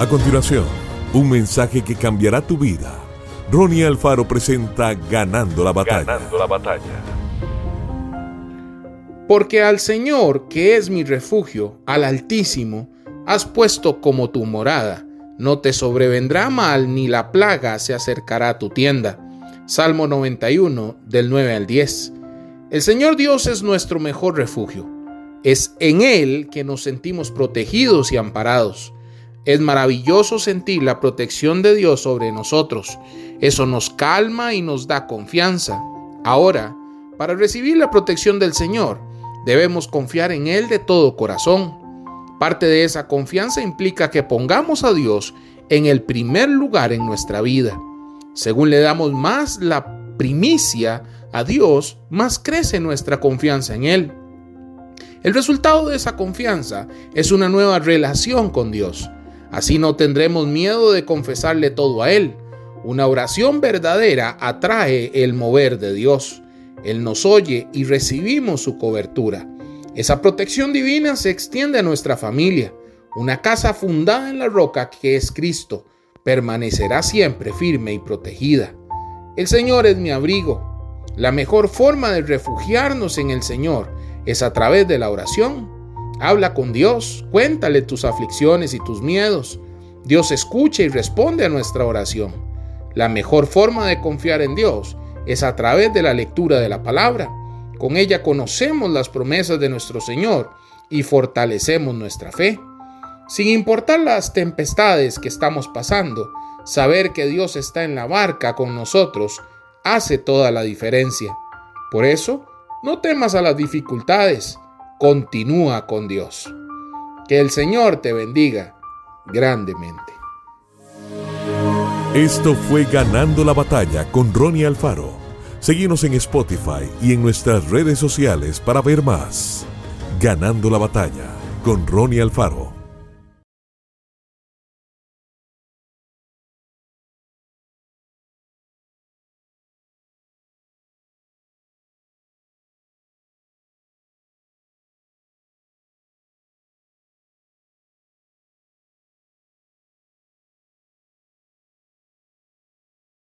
A continuación, un mensaje que cambiará tu vida. Ronnie Alfaro presenta Ganando la batalla. Ganando la batalla. Porque al Señor, que es mi refugio, al Altísimo, has puesto como tu morada. No te sobrevendrá mal ni la plaga se acercará a tu tienda. Salmo 91, del 9 al 10. El Señor Dios es nuestro mejor refugio. Es en Él que nos sentimos protegidos y amparados. Es maravilloso sentir la protección de Dios sobre nosotros. Eso nos calma y nos da confianza. Ahora, para recibir la protección del Señor, debemos confiar en Él de todo corazón. Parte de esa confianza implica que pongamos a Dios en el primer lugar en nuestra vida. Según le damos más la primicia a Dios, más crece nuestra confianza en Él. El resultado de esa confianza es una nueva relación con Dios. Así no tendremos miedo de confesarle todo a Él. Una oración verdadera atrae el mover de Dios. Él nos oye y recibimos su cobertura. Esa protección divina se extiende a nuestra familia. Una casa fundada en la roca que es Cristo permanecerá siempre firme y protegida. El Señor es mi abrigo. La mejor forma de refugiarnos en el Señor es a través de la oración. Habla con Dios, cuéntale tus aflicciones y tus miedos. Dios escucha y responde a nuestra oración. La mejor forma de confiar en Dios es a través de la lectura de la palabra. Con ella conocemos las promesas de nuestro Señor y fortalecemos nuestra fe. Sin importar las tempestades que estamos pasando, saber que Dios está en la barca con nosotros hace toda la diferencia. Por eso, no temas a las dificultades continúa con Dios. Que el Señor te bendiga grandemente. Esto fue Ganando la Batalla con Ronnie Alfaro. Seguimos en Spotify y en nuestras redes sociales para ver más. Ganando la Batalla con Ronnie Alfaro.